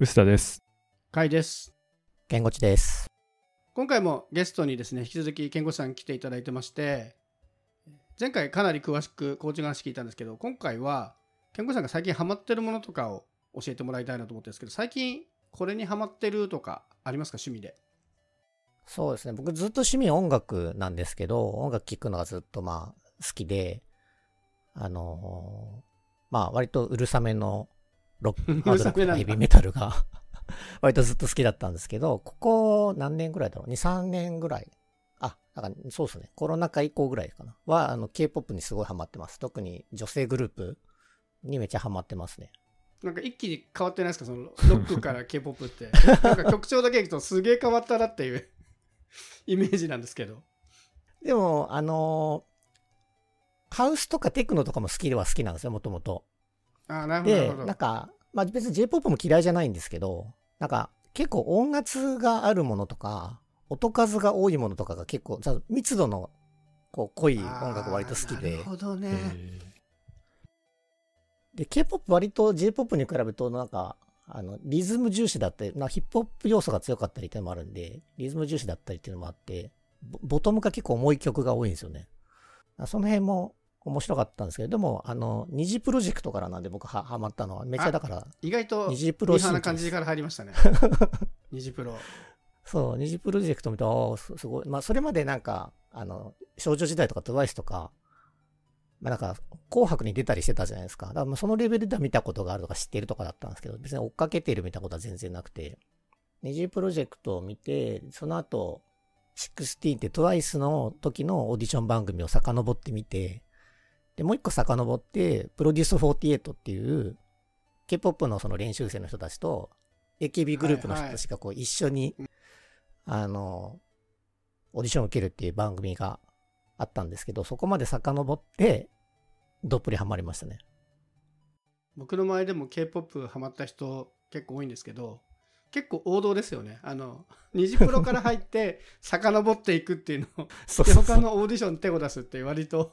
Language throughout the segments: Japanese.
臼田です。かいです。言語地です。今回もゲストにですね、引き続き健吾さん来ていただいてまして、前回かなり詳しくコーチングの話聞いたんですけど、今回は健吾さんが最近ハマってるものとかを教えてもらいたいなと思ってるんですけど、最近これにハマってるとかありますか？趣味で。そうですね。僕ずっと趣味音楽なんですけど、音楽聴くのがずっとまあ好きで、あのーまあ割とうるさめのロック、ハードロックうるさめなんだヘビーメタルが 割とずっと好きだったんですけど、ここ何年ぐらいだろう ?2、3年ぐらい。あ、なんかそうですね。コロナ禍以降ぐらいかな。は、あの、K-POP にすごいハマってます。特に女性グループにめっちゃハマってますね。なんか一気に変わってないですか？そのロックから K-POP って。なんか曲調だけ聞くとすげえ変わったなっていうイメージなんですけど。でも、あのーハウスとかテクノとかも好きでは好きなんですよ、もともと。ああ、なるほど。で、なんか、まあ別に J-POP も嫌いじゃないんですけど、なんか結構音圧があるものとか、音数が多いものとかが結構、じゃあ密度のこう濃い音楽割と好きでなる、ほどね。で、K-POP 割と J-POP に比べるとなんか、あの、リズム重視だったり、なヒップホップ要素が強かったりっていうのもあるんで、リズム重視だったりっていうのもあって、ボボトムが結構重い曲が多いんですよね。その辺も面白かったんですけど、でも、あの、二次プロジェクトからなんで僕はハマったのは、めっちゃだから、意外と二次プロな感じから入りましたね。二次プロ。そう、二次プロジェクト見て、ああ、すすごい。まあ、それまでなんか、あの、少女時代とか TWICE とか、まあなんか、紅白に出たりしてたじゃないですか。だからまあそのレベルでは見たことがあるとか知ってるとかだったんですけど、別に追っかけてる見たことは全然なくて、二次プロジェクトを見て、その後、16って TWICE の時のオーディション番組を遡ってみて、で、もう一個遡って、プロデュース48っていう、K-POP のその練習生の人たちと、AKB グループの人たちがこう一緒に、あの、オーディションを受けるっていう番組があったんですけど、そこまで遡って、どっぷりハマりましたね。僕の周りでも K-POP ハマった人結構多いんですけど、結構王道ですよね。あの、二次プロから入って 遡っていくっていうのを、で他のオーディションに手を出すっていう割と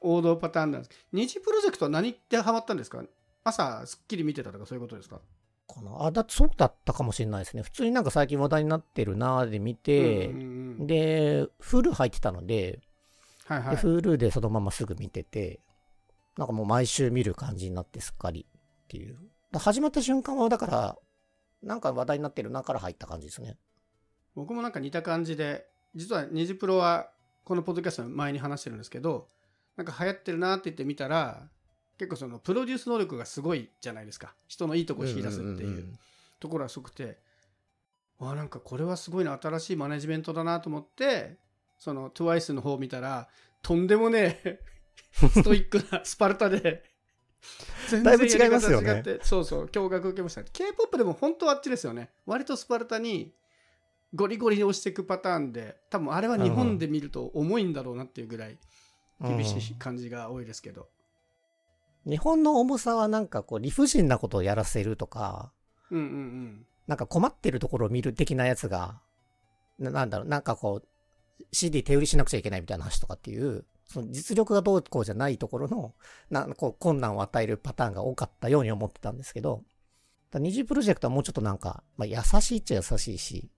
王道パターンなんです。二次プロジェクトは何ってハマったんですか？朝スッキリ見てたとかそういうことですか？かなあ、だってそうだったかもしれないですね。普通になんか最近話題になってるなーで見て、うんうんうんで、Hulu 入ってたので、ではいはい。Hulu でそのまますぐ見てて、なんかもう毎週見る感じになってすっかりっていう。だ始まった瞬間は、だから、なんか話題になってるなから入った感じですね。僕もなんか似た感じで、実は二次プロはこのポッドキャストの前に話してるんですけど、なんか流行ってるなって言ってみたら、結構そのプロデュース能力がすごいじゃないですか。人のいいとこを引き出すっていううんところはすごくて、わあなんかこれはすごいな、新しいマネジメントだなと思って、その TWICE の方を見たら、とんでもねえ、ストイックなスパルタで、全だいぶ違いますよねそうそう、驚愕受けました。K-POP でも本当はあっちですよね。割とスパルタに、ゴリゴリに押していくパターンで、多分あれは日本で見ると重いんだろうなっていうぐらい厳しい感じが多いですけど。日本の重さはなんかこう理不尽なことをやらせるとか、うんうんうん。なんか困ってるところを見る的なやつが、ななんだろう、なんかこう、CD 手売りしなくちゃいけないみたいな話とかっていう、その実力がどうこうじゃないところの、なこう困難を与えるパターンが多かったように思ってたんですけど、だ二次プロジェクトはもうちょっとなんか、まあ、優しいっちゃ優しいし、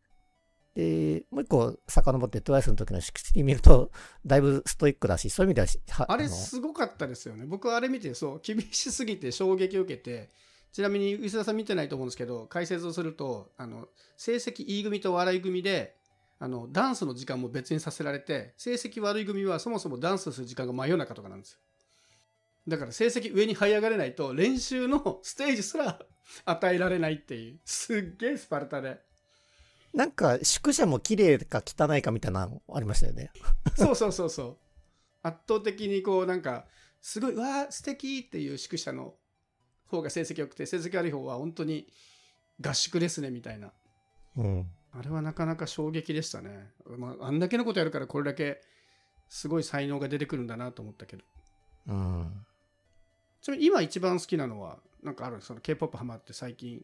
で、もう一個遡って TWICE の時の16見ると、だいぶストイックだし、そういう意味ではあれのすごかったですよね。僕あれ見て、そう、厳しすぎて衝撃を受けて、ちなみに、石田さん見てないと思うんですけど、解説をすると、あの、成績いい組と笑い組で、あの、ダンスの時間も別にさせられて、成績悪い組はそもそもダンスする時間が真夜中とかなんですよ。だから成績上に這い上がれないと、練習のステージすら与えられないっていう、すっげえスパルタで。なんか宿舎も綺麗か汚いかみたいなのありましたよね。そうそうそうそう。圧倒的にこうなんか、すごい、わあ、素敵っていう宿舎の方が成績良くて、成績悪い方は本当に合宿ですねみたいな。うん。あれはなかなか衝撃でしたね。まあ、あんだけのことやるからこれだけすごい才能が出てくるんだなと思ったけど。うん。ちなみに今一番好きなのは、なんかあるその K-POP ハマって最近。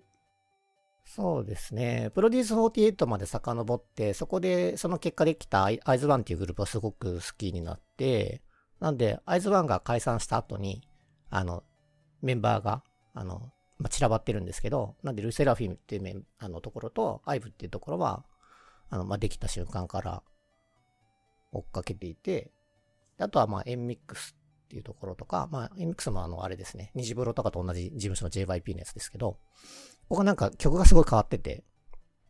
そうですね。プロデュース48まで遡って、そこでその結果できたアイアイズワンっていうグループはすごく好きになって、なんで、アイズワンが解散した後に、あの、メンバーが、あの、まあ、散らばってるんですけど、なんでルセラフィムっていうメンあのところと、アイブっていうところは、あの、まあ、できた瞬間から追っかけていて、であとはまあ、エンミックスっていうところとか、まあ、エンミックスもあの、あれですね、虹風呂とかと同じ事務所の JYP のやつですけど、ここはなんか曲がすごい変わってて、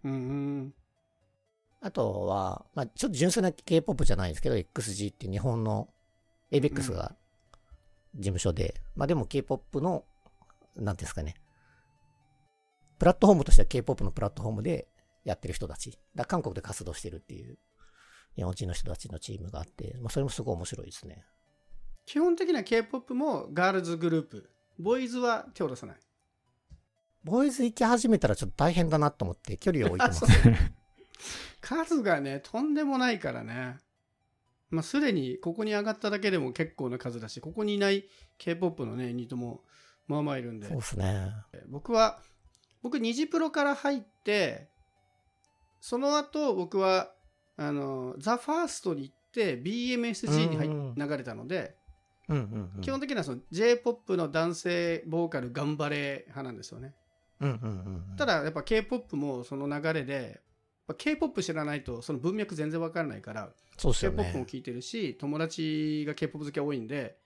うんうん。あとは、まあ、ちょっと純粋な K-POP じゃないですけど、XG って日本の ABEX が事務所で、まあでも K-POP の、なんですかね、プラットフォームとしては K-POP のプラットフォームでやってる人たち。だ韓国で活動してるっていう日本人の人たちのチームがあって、まあそれもすごい面白いですね。基本的な K-POP もガールズグループ。ボーイズは手を出さない。ボーイズ行き始めたらちょっと大変だなと思って距離を置いてます。数がね、とんでもないからね。まあ、すでにここに上がっただけでも結構な数だし、ここにいない K-POP のね、ユニットもまあまあいるんでそう、ですね。僕は、僕、ニジプロから入って、その後、僕は、あの、ザ・ファーストに行って、BMSG に入っうん流れたので、うんうんうん。基本的にはその J-POP の男性ボーカル頑張れ派なんですよね。うんうんうんうん。ただやっぱ K-POP もその流れで、K-POP 知らないとその文脈全然わからないから、そうですよ K-POP もね。聞いてるし、友達が K-POP 好きが多いんで、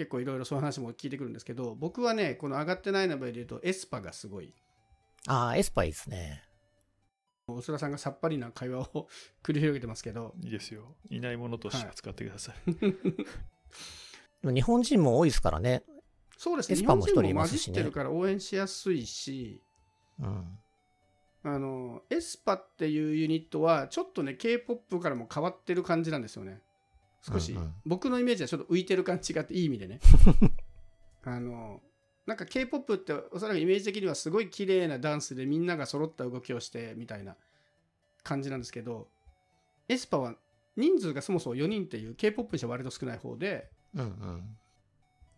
結構いろいろそういう話も聞いてくるんですけど、僕はね、この上がってないの場合で言うと、エスパがすごい。ああ、エスパイですね。大空さんがさっぱりな会話を繰り広げてますけど、いいですよ。いないものとして扱ってください。でも日本人も多いですからね。そうですね、 aespa も日本人も混人いますしねじってるから応援しやすいし、うん。あの、 aespa っていうユニットは、ちょっとね、K-POP からも変わってる感じなんですよね。少し、うんうん僕のイメージはちょっと浮いてる感じがあって、いい意味でね。あの、なんか K-POP っておそらくイメージ的にはすごい綺麗なダンスでみんなが揃った動きをしてみたいな感じなんですけど、エスパは人数がそもそも4人っていう K-POP にしては割と少ない方で、うんうん。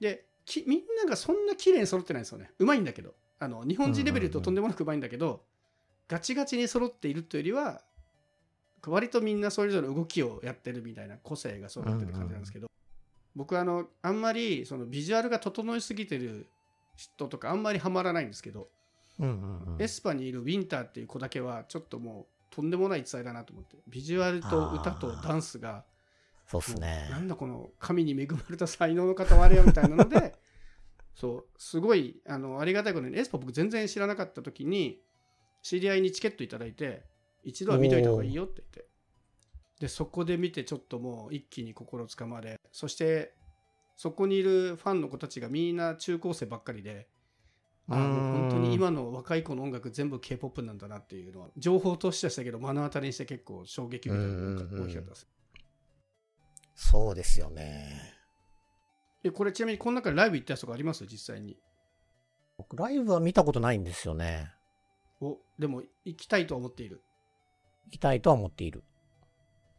できみんながそんな綺麗に揃ってないんですよねうまいんだけどあの日本人レベルととんでもなくうまいんだけど、ガチガチに揃っているというよりは割とみんなそれぞれ動きをやってるみたいな個性が揃ってる感じなんですけど、僕はあのあんまりそのビジュアルが整いすぎてる人とかあんまりハマらないんですけど。aespa にいるウィンターっていう子だけはちょっともうとんでもない逸材だなと思ってビジュアルと歌とダンスがそうっすね。なんだこの神に恵まれた才能の塊よみたいなので そうすごいあのありがたいことに aespa 僕全然知らなかった時に知り合いにチケットいただいて一度は見といた方がいいよって言ってでそこで見てちょっともう一気に心つかまれそしてそこにいるファンの子たちがみんな中高生ばっかりであのうん本当に今の若い子の音楽全部 K-POP なんだなっていうのは情報としてはしたけど目の当たりにして結構衝撃みたいなのが大きかったです。そうですよね。えこれちなみにこの中でライブ行ったやつとかあります？実際に。僕、ライブは見たことないんですよね。おでも行きたいとは思っている。行きたいとは思っている。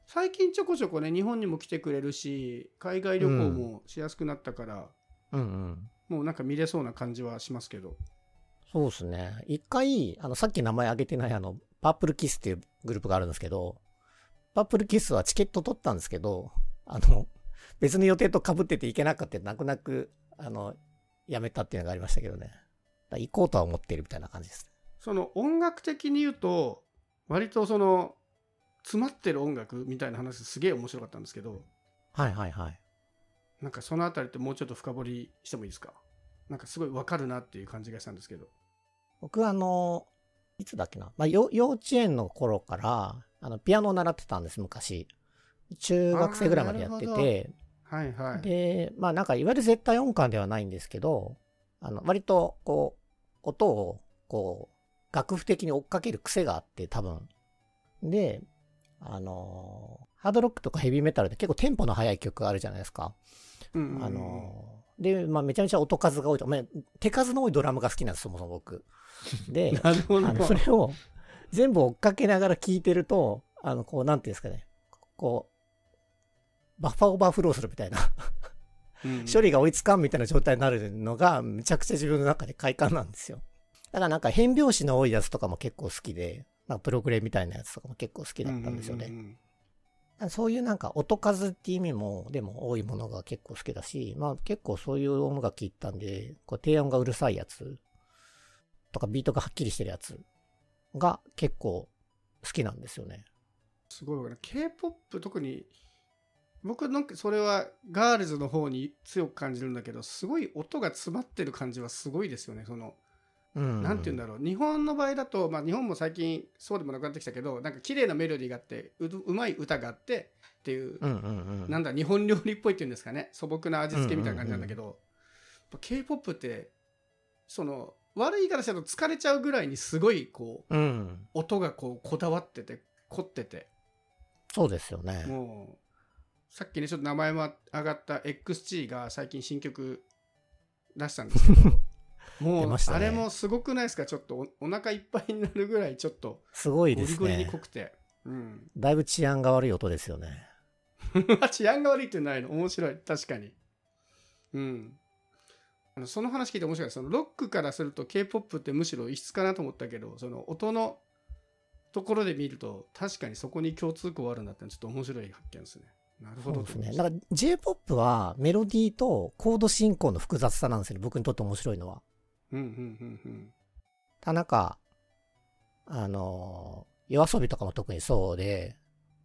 最近ちょこちょこね日本にも来てくれるし海外旅行もしやすくなったから、うんうん。もうなんか見れそうな感じはしますけど。そうですね。一回、あの、さっき名前挙げてないあの、パープルキスっていうグループがあるんですけど、パープルキスはチケット取ったんですけど、あの、別の予定と被ってて行けなかった泣く泣く、あの、やめたっていうのがありましたけどね。行こうとは思っているみたいな感じです。その音楽的に言うと割とその詰まってる音楽みたいな話すげえ面白かったんですけどはいはいはい。なんかそのあたりってもうちょっと深掘りしてもいいですか？なんかすごいわかるなっていう感じがしたんですけど。僕はあの、いつだっけな？まあ、よ幼稚園の頃から、あの、ピアノを習ってたんです、昔。中学生ぐらいまでやってて、はいはい。で、まあなんかいわゆる絶対音感ではないんですけど、あの、割とこう、音をこう、楽譜的に追っかける癖があって多分。で、あのーハードロックとかヘビーメタルで結構テンポの速い曲あるじゃないですか。うんうんうんあのーで、まあめちゃめちゃ音数が多いと、まあ、手数の多いドラムが好きなんです、そもそも僕。で、なるほど。それを全部追っかけながら聴いてると、あの、こう、なんていうんですかね、こう、バッファーオーバーフローするみたいな、うん処理が追いつかんみたいな状態になるのが、めちゃくちゃ自分の中で快感なんですよ。だからなんか変拍子の多いやつとかも結構好きで、なんかプログレみたいなやつとかも結構好きだったんですよね。うんうんうんそういうなんか音数っていう意味も、でも多いものが結構好きだし、まあ結構そういう音楽聴いたんで、こう低音がうるさいやつとかビートがはっきりしてるやつが結構好きなんですよね。すごいわかる K-POP 特に僕なんかそれはガールズの方に強く感じるんだけどすごい音が詰まってる感じはすごいですよねそのうん。なんて言うんだろう日本の場合だと、まあ、日本も最近そうでもなくなってきたけどなんか綺麗なメロディーがあってううまい歌があってっていう、うんうんうん。なんだ日本料理っぽいっていうんですかね素朴な味付けみたいな感じなんだけど、やっぱ K-POP ってその悪い言い方しちゃうと疲れちゃうぐらいにすごいこううん。音がこうこだわってて凝っててそうですよね。もうさっきねちょっと名前も上がった XG が最近新曲出したんですけど 出ましたね。あれもすごくないですか？ちょっとおお腹いっぱいになるぐらいちょっとすごいですゴリゴリにね。濃くて、うん、だいぶ治安が悪い音ですよね。治安が悪いってないの？面白い。確かに。うん。あのその話聞いて面白い。そのロックからすると K-POP ってむしろ異質かなと思ったけどその音のところで見ると確かにそこに共通項あるんだってちょっと面白い発見ですね。なるほど。そうですね。だから J-POP はメロディーとコード進行の複雑さなんですよね。僕にとって面白いのは。うんうんうんうんただなんか、あの、夜遊びとかも特にそうで、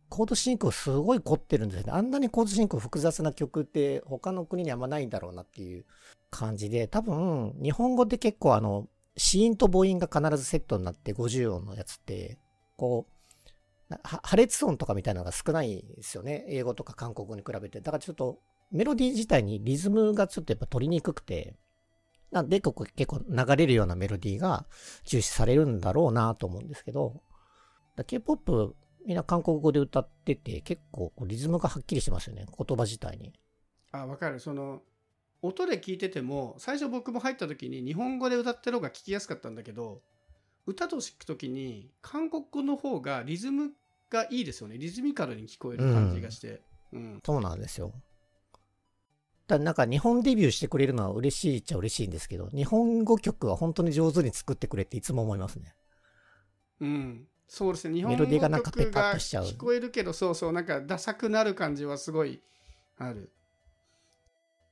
コード進行すごい凝ってるんですよね。あんなにコード進行複雑な曲って他の国にあんまないんだろうなっていう感じで、多分、日本語で結構あの、子音と母音が必ずセットになって50音のやつって、こう、破裂音とかみたいなのが少ないですよね。英語とか韓国語に比べて。だからちょっと、メロディー自体にリズムがちょっとやっぱ取りにくくて、なんでここ結構流れるようなメロディーが重視されるんだろうなと思うんですけど、だ K-POP みんな韓国語で歌ってて結構リズムがはっきりしてますよね。言葉自体に。あ分かるその音で聞いてても最初僕も入った時に日本語で歌ってる方が聞きやすかったんだけど歌として聞く時に韓国語の方がリズムがいいですよねリズミカルに聞こえる感じがして、うんそうなんですよ。だなんか日本デビューしてくれるのは嬉しいっちゃ嬉しいんですけど、日本語曲は本当に上手に作ってくれっていつも思いますね。うん。そうですね。日本語曲が聞こえるけどそうそうなんかダサくなる感じはすごいある。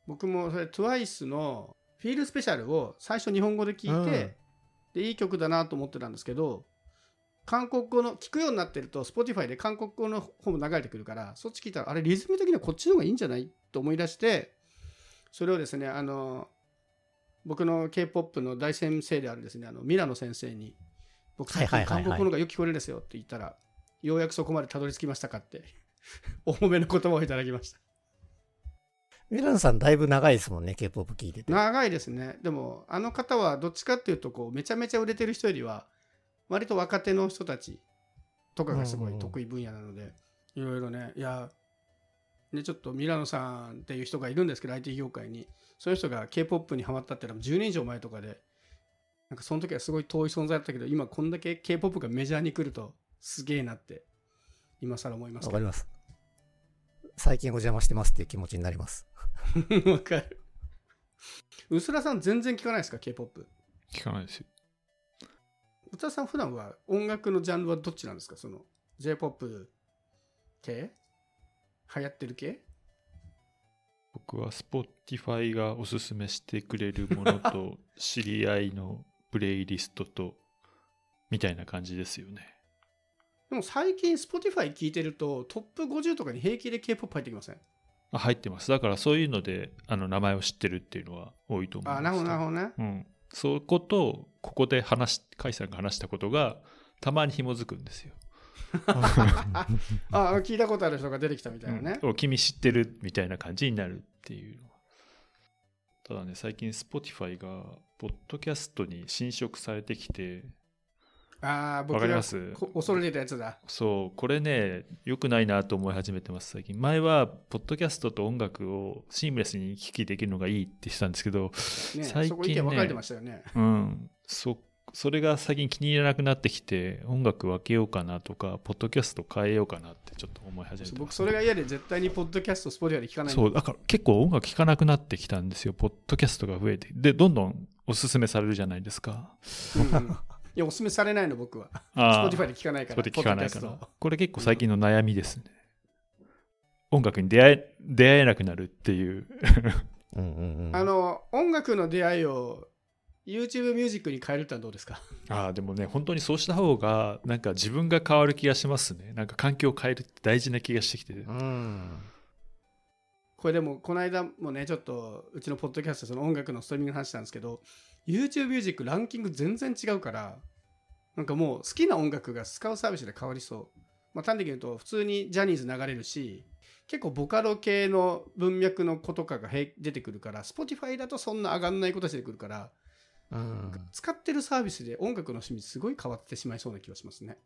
僕もそれ TWICE の「フィールスペシャル」を最初日本語で聞いて、うん。でいい曲だなと思ってたんですけど韓国語の聞くようになってると Spotify で韓国語の方も流れてくるからそっち聞いたらあれリズム的にはこっちの方がいいんじゃない？と思い出してそれをですねあの僕の K-POP の大先生であるですねあのミラノ先生に僕最近韓国語がよく聞こえるんですよって言ったらようやくそこまでたどり着きましたかって お褒めの言葉をいただきました。ミランさんだいぶ長いですもんね、K-POP 聞いてて。長いですね。でもあの方はどっちかっていうとこうめちゃめちゃ売れてる人よりは割と若手の人たちとかがすごい得意分野なので、いろいろねいやねちょっとミラノさんっていう人がいるんですけど IT 業界にそういう人が K-POP にハマったっていうのは10年以上前とかでなんかその時はすごい遠い存在だったけど今こんだけ K-POP がメジャーに来るとすげえなって今更思いますわかります。最近お邪魔してますっていう気持ちになります。わかるうすらさん全然聞かないですか K-POP 聞かないですよ。宇田さん普段は音楽のジャンルはどっちなんですか？その J-POP 系？流行ってる系？僕は Spotify がおすすめしてくれるものと知り合いのプレイリストとみたいな感じですよね。でも最近 Spotify 聞いてるとトップ50とかに平気で K-POP 入ってきません？あ入ってます。だからそういうのであの名前を知ってるっていうのは多いと思います。あなるほどなるほどねうん。そこと、ここで話し、甲斐さんが話したことがたまに紐づくんですよ。あ聞いたことある人が出てきたみたいなね、うん。お君知ってるみたいな感じになるっていう。ただね最近 Spotify がポッドキャストに侵食されてきて。ああ僕かります？こ恐れてたやつだ。そうこれね良くないなと思い始めてます最近。前はポッドキャストと音楽をシームレスに行き来できるのがいいってしてたんですけどね最近ねそこ意見分かれてましたよね。うん。そそれが最近気に入らなくなってきて音楽分けようかなとかポッドキャスト変えようかなってちょっと思い始めてます、僕それが嫌で絶対にポッドキャスト Spotify で聞かないんそう、だから結構音楽聴かなくなってきたんですよ。ポッドキャストが増えて。で、どんどんおすすめされるじゃないですか。うんうんいやおすすめされないの僕はああ Spotify で聞かないからそれで聞かないからポッドキャスト。これ結構最近の悩みですね。音楽に出会え、出会えなくなるっていう。うんうんうん。あの音楽の出会いを YouTube ミュージックに変えるってのはどうですか？ああ、でもね、本当にそうした方が、なんか自分が変わる気がしますね。なんか環境を変えるって大事な気がしてきて。うん。これでもこの間もねちょっとうちのポッドキャストでその音楽のストリーミングの話したんですけど YouTube ミュージックランキング全然違うからなんかもう好きな音楽が使うサービスで変わりそう、まあ、単に言うと普通にジャニーズ流れるし結構ボカロ系の文脈の子とかがへ出てくるから Spotify だとそんな上がんないことしてくるから、うん。使ってるサービスで音楽の趣味すごい変わってしまいそうな気がしますね。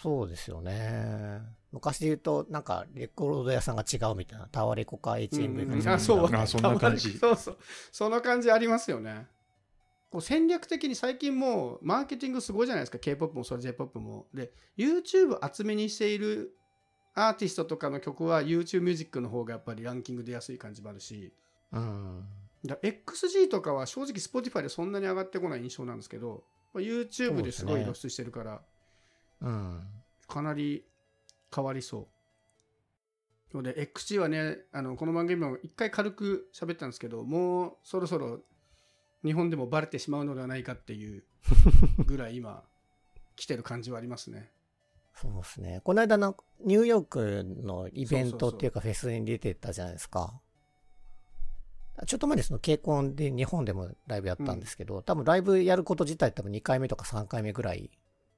そうですよね。昔で言うと、なんか、レコード屋さんが違うみたいな。タワレコか HMV か違うみたいな。うんあそう。あそんな感じ。そうそう。その感じありますよね。こう戦略的に最近もうマーケティングすごいじゃないですか。K-POP もそれ J-POP も。で YouTube 厚めにしているアーティストとかの曲は YouTube ミュージックの方がやっぱりランキング出やすい感じもあるし。うん。だ XG とかは正直 Spotify でそんなに上がってこない印象なんですけどまあ YouTube ですごい露出してるから、うん。かなり変わりそう。ので、XG はね、あのこの番組も一回軽く喋ったんですけど、もうそろそろ日本でもバレてしまうのではないかっていう ぐらい今、来てる感じはありますね。そうですね。この間のニューヨークのイベントっていうかフェスに出てたじゃないですか。ちょっと前にそのコンで日本でもライブやったんですけど、多分ライブやること自体多分2回目とか3回目ぐらい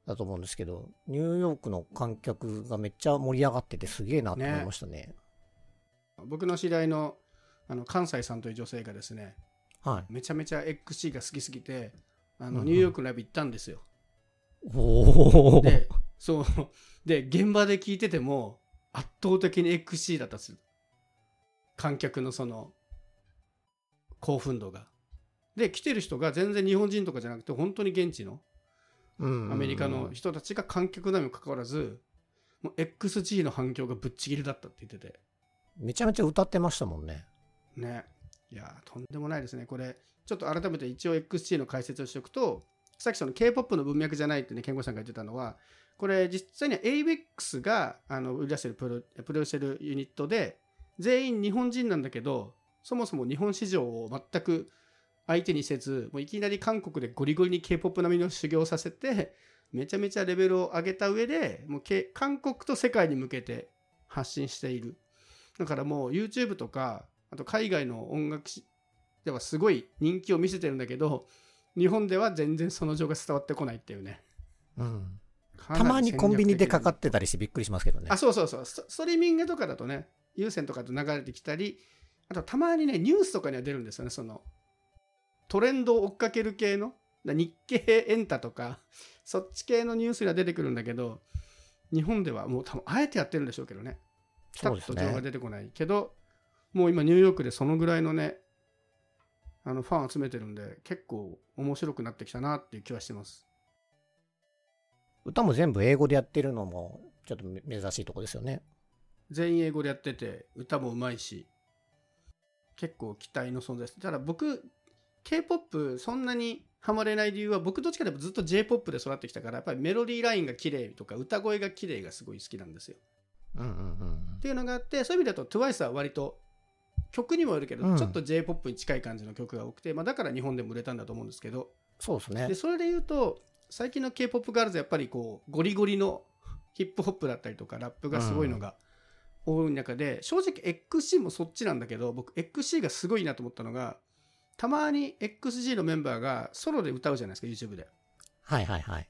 だと思うんですけど、ニューヨークの観客がめっちゃ盛り上がっててすげえなと思いましたね。僕の知り合いのあの関西さんという女性がですね、はい。めちゃめちゃ XG が好きすぎて、あうんうんのニューヨークのライブ行ったんですよ。おお。で、そう。で、現場で聞いてても、圧倒的に XC だったんですよ。観客のその、興奮度が。で、来てる人が全然日本人とかじゃなくて、本当に現地のうんアメリカの人たちが観客なのにもかかわらず、もう XG の反響がぶっちぎりだったって言ってて。めちゃめちゃ歌ってましたもんね。ね。いやー、とんでもないですね。これ、ちょっと改めて一応 XG の解説をしておくと、さっきその K-POP の文脈じゃないってね、健吾さんが言ってたのは、これ実際には ABEX があの売り出してるプロプロデューるユニットで、全員日本人なんだけど、そもそも日本市場を全く相手にせず、もういきなり韓国でゴリゴリに K-POP 並みの修行させて、めちゃめちゃレベルを上げた上で、もう K 韓国と世界に向けて発信している。だからもう YouTube とか、あと海外の音楽ではすごい人気を見せてるんだけど、日本では全然その情が伝わってこないっていうね。うん。たまにコンビニでかかってたりしてびっくりしますけどね。あ、。そうそうそう。ストリーミングとかだとね、有線とかと流れてきたり、あとたまにね、ニュースとかには出るんですよね、その、トレンドを追っかける系の、だ日経エンタとか、そっち系のニュースには出てくるんだけど、日本ではもう多分あえてやってるんでしょうけどね。ピタッと情報がね。出てこないけど、もう今ニューヨークでそのぐらいのね、あのファン集めてるんで、結構面白くなってきたなっていう気はしてます。歌も全部英語でやってるのも、ちょっと珍しいとこですよね。全員英語でやってて、歌もうまいし、結構期待の存在です。ただ僕、K-POP そんなにハマれない理由は、僕どっちかというとずっと J-POP で育ってきたから、やっぱりメロディーラインが綺麗とか、歌声が綺麗がすごい好きなんですよ。うんうんうんっていうのがあってそういう意味だと TWICE は割と曲にもよるけど、うんちょっと J-POP に近い感じの曲が多くて、まあ、だから日本でも売れたんだと思うんですけどそうですねで。それで言うと最近の K-POP ガールズやっぱりこうゴリゴリのヒップホップだったりとかラップがすごいのが多い中で、正直 XC もそっちなんだけど僕 XC がすごいなと思ったのがたまに XG のメンバーがソロで歌うじゃないですか YouTube ではいはいはい。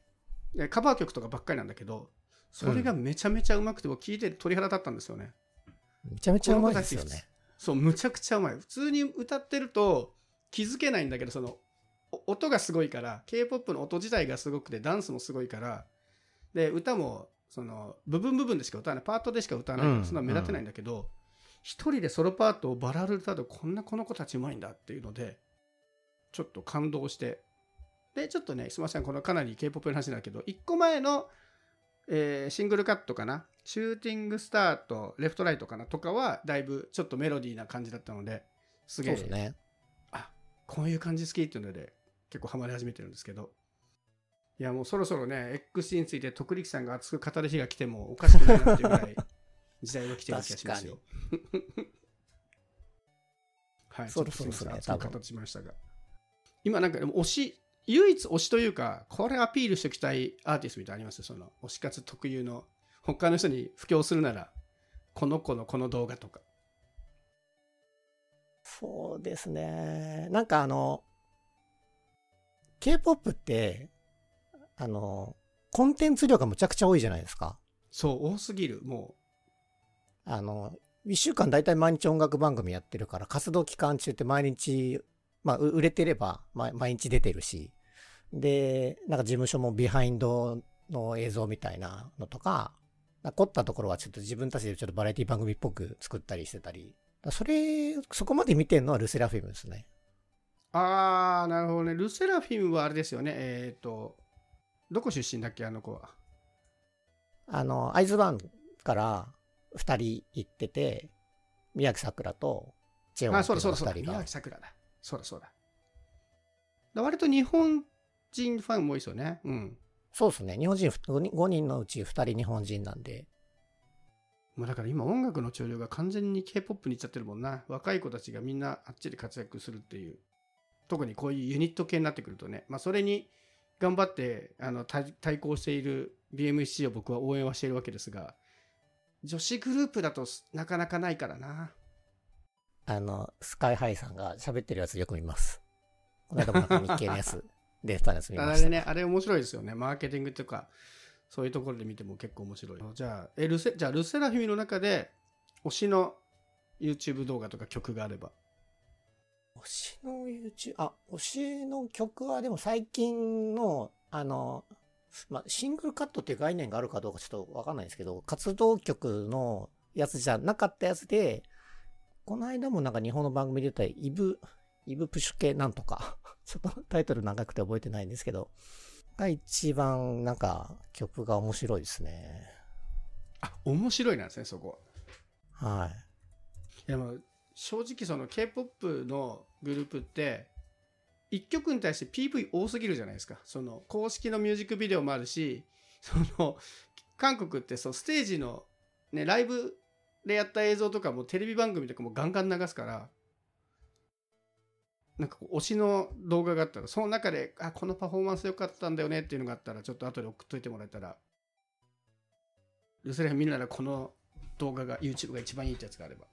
でカバー曲とかばっかりなんだけどそれがめちゃめちゃうまくて僕聞いて鳥肌立ったんですよね、めちゃめちゃうまいですよね。そう、むちゃくちゃうまい。普通に歌ってると気づけないんだけど、その、お音がすごいから、K-POP の音自体がすごくて、ダンスもすごいから、で、歌も、その、部分部分でしか歌わない、パートでしか歌わない。から、うん。そんな目立てないんだけど、一人でソロパートをバラル歌うと、こんなこの子たちうまいんだっていうので、ちょっと感動して、で、ちょっとね、すみません、このかなり K-POP の話だけど、一個前の、えーシングルカットかな、シューティングスタート、レフトライトかな？とかは、だいぶちょっとメロディーな感じだったので、すげえ、ね。あこういう感じ好きっていうので、結構ハマり始めてるんですけど、いや、もうそろそろね、XC について徳力さんが熱く語る日が来てもおかしくないなっていうぐらい、時代が来てる気がしますよ。はい、そろそろちょっとすいませんですね多分熱く語しましたが。今なんかでも推し、唯一推しというか、これアピールしておきたいアーティストみたいなのありますその推し活特有の。他の人に布教するなら、この子のこの動画とか。そうですね。なんかあの、K-POP って、あの、コンテンツ量がむちゃくちゃ多いじゃないですか。そう、多すぎる。もあの、一週間大体毎日音楽番組やってるから、活動期間中って毎日、まあ、う売れてれば、ま、毎日出てるし、で、なんか事務所もビハインドの映像みたいなのとか、か凝ったところはちょっと自分たちでちょっとバラエティ番組っぽく作ったりしてたり、それ、そこまで見てるのはルセラフィムですね。う。あー、なるほどね。ルセラフィムはあれですよね。えっ、と、どこ出身だっけ、あの子は？あの、アイズワンから二人行ってて、宮城桜とチェヨンあ、っていうそうだそうだそうだ。宮二人が崎さくらだ。そうだそうだ。だ割と日本人ファンも多いですよね。うん。そうですね。日本人5人のうち2人日本人なんで。もうだから今音楽の潮流が完全に K-POP に行っちゃってるもんな。若い子たちがみんなあっちで活躍するっていう。特にこういうユニット系になってくるとね。まあそれに頑張ってあの対対抗している BMC を僕は応援はしているわけですが、女子グループだとなかなかないからな。あの、スカイハイさんが喋ってるやつよく見ます。この間も日経のやつ、出てたやつ見ました。あれね、あれ面白いですよね。マーケティングとか、そういうところで見ても結構面白い。じゃあ、えルセじゃあルセラフィミの中で、推しの YouTube 動画とか曲があれば。推しの YouTube、あ、推しの曲はでも最近の、あの、まあ、シングルカットっていう概念があるかどうかちょっとわかんないんですけど、活動曲のやつじゃなかったやつで、この間もなんか日本の番組で言ったイブ、イブプシュ系なんとか、ちょっとタイトル長くて覚えてないんですけど、が一番なんか曲が面白いですね。あ、面白いなんですね、そこ。はい。いや、もう正直その K-POP のグループって、一曲に対して PV 多すぎるじゃないですか。その公式のミュージックビデオもあるし、その韓国ってそうステージのね、ライブでやった映像とかもテレビ番組とかもガンガン流すから、なんかこう推しの動画があったら、その中で、あ、このパフォーマンス良かったんだよねっていうのがあったら、ちょっと後で送っといてもらえたら、ルセレフ見るならこの動画が YouTube が一番いいってやつがあれば。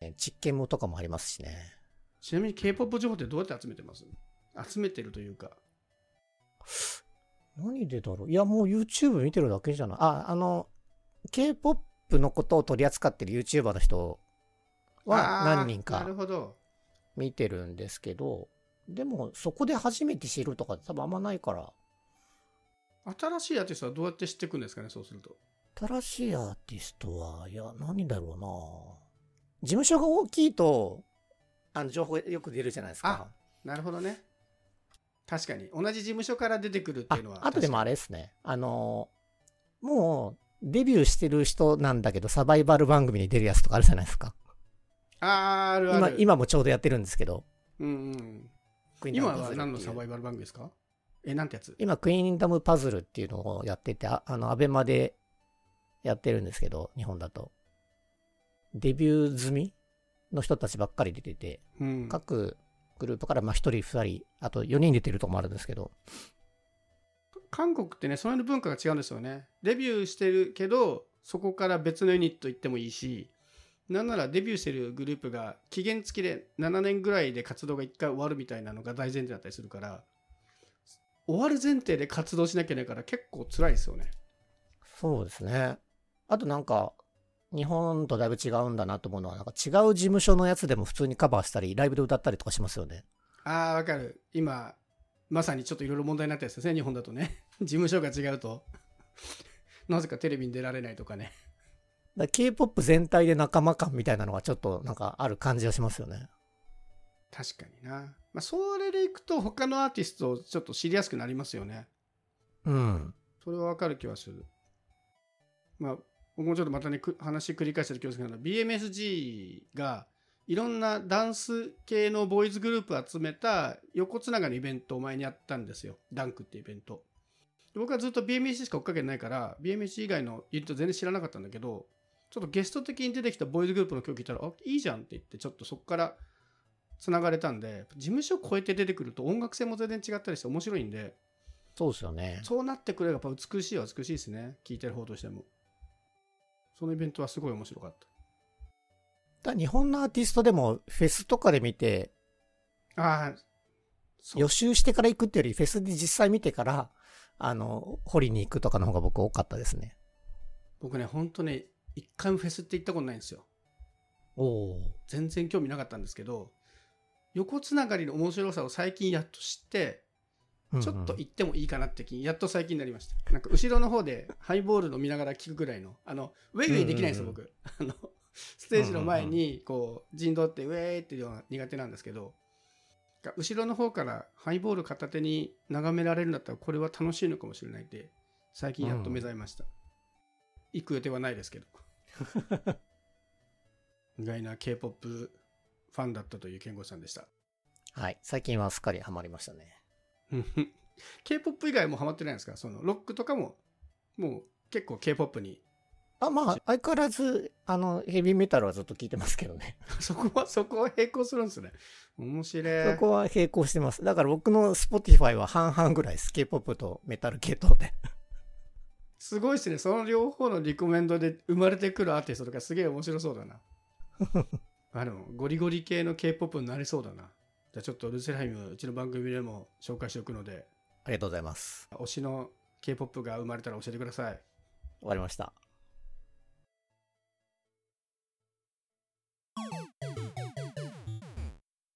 ね実験もとかもありますしね。ちなみに K-POP 情報ってどうやって集めてます？集めてるというか。何でだろう？いや、もう YouTube 見てるだけじゃない？あ、あの、K-POP のことを取り扱ってる YouTuber の人は何人か。見てるんですけど、でもそこで初めて知るとか多分あんまないから、新しいアーティストはどうやって知っていくんですかね、そうすると。新しいアーティストは、いや、何だろうな事務所が大きいと、あの、情報がよく出るじゃないですか。なるほどね。確かに。同じ事務所から出てくるってあいうのは。あとでもあれ。れですね。あの、もう、デビューしてる人なんだけど、サバイバル番組に出るやつとかあるじゃないですか。あーあるあ今、る。今もちょうどやってるんですけど。うんうん。クイーンダ今は何のサバイバル番組ですか？え、なんてやつ？今、クイーンダムパズルっていうのをやってて、ああの、アベマでやってるんですけど、日本だと。デビュー済みの人たちばっかり出てて、うん。各グループからまあ1人、2人、あと4人出てるとこもあるんですけど、韓国ってね、その辺の文化が違うんですよね。デビューしてるけど、そこから別のユニット行ってもいいし、なんならデビューしてるグループが期限付きで7年ぐらいで活動が1回終わるみたいなのが大前提だったりするから、終わる前提で活動しなきゃいけないから結構辛いですよね。そうですね。あとなんか、日本とだいぶ違うんだなと思うのは、なんか違う事務所のやつでも普通にカバーしたり、ライブで歌ったりとかしますよね。ああ、わかる。今、まさにちょっといろいろ問題になったやつですね、日本だとね。事務所が違うと。なぜかテレビに出られないとかね。K-POP 全体で仲間感みたいなのがちょっとなんかある感じがしますよね。確かにな。まあ、それでいくと他のアーティストをちょっと知りやすくなりますよね。うん。それはわかる気はする。まあ、僕もちょっとまたね、く話繰り返してる気がするけど、BMSG がいろんなダンス系のボーイズグループを集めた横つながりのイベントを前にやったんですよ。ダンクってイベント。で僕はずっと BMC しか追っかけてないから、BMC 以外のユニット全然知らなかったんだけど、ちょっとゲスト的に出てきたボーイズグループの曲聞いたら、あ、いいじゃんって言って、ちょっとそこからつながれたんで事務所を超えて出てくると音楽性も全然違ったりして面白いんでそうですよね。そうなってくればやっぱ美しいは美しいですね聴いてる方としてもそのイベントはすごい面白かっだ日本のアーティストでもフェスとかで見て、たああ予習してから行くっていうより、フェスで実際見てから、あの、掘りに行くとかの方が僕多かったですね。僕ねほんとね一回もフェスって行ったことないんですよおお。全然興味なかったんですけど横つながりの面白さを最近やっと知ってちょっと行ってもいいかなって気にやっと最近になりました。なんか後ろの方でハイボール飲みながら聞くぐらいのあのウェイウェイできないんですよ、僕。あのステージの前にこう陣取ってウェーっていうのは苦手なんですけど後ろの方からハイボール片手に眺められるんだったらこれは楽しいのかもしれないって最近やっと目覚めました、行く予定はないですけど。意外な K-POP ファンだったという健吾さんでした。はい。最近はすっかりハマりましたね。K-POP 以外もハマってないんですか？そのロックとかももう結構 K-POP にあ、まあ、相変わらず、あの、ヘビーメタルはずっと聞いてますけどね。そこはそこは並行するんですね面白いそこは並行してます。だから僕の Spotify は半々ぐらいです。K-POP とメタル系統で。すごいですねその両方のリコメンドで生まれてくるアーティストとかすげえ面白そうだな あのゴリゴリ系の K-POP になりそうだなじゃあちょっとルセライムうちの番組でも紹介しておくのでありがとうございます。推しの K-POP が生まれたら教えてください終わりました。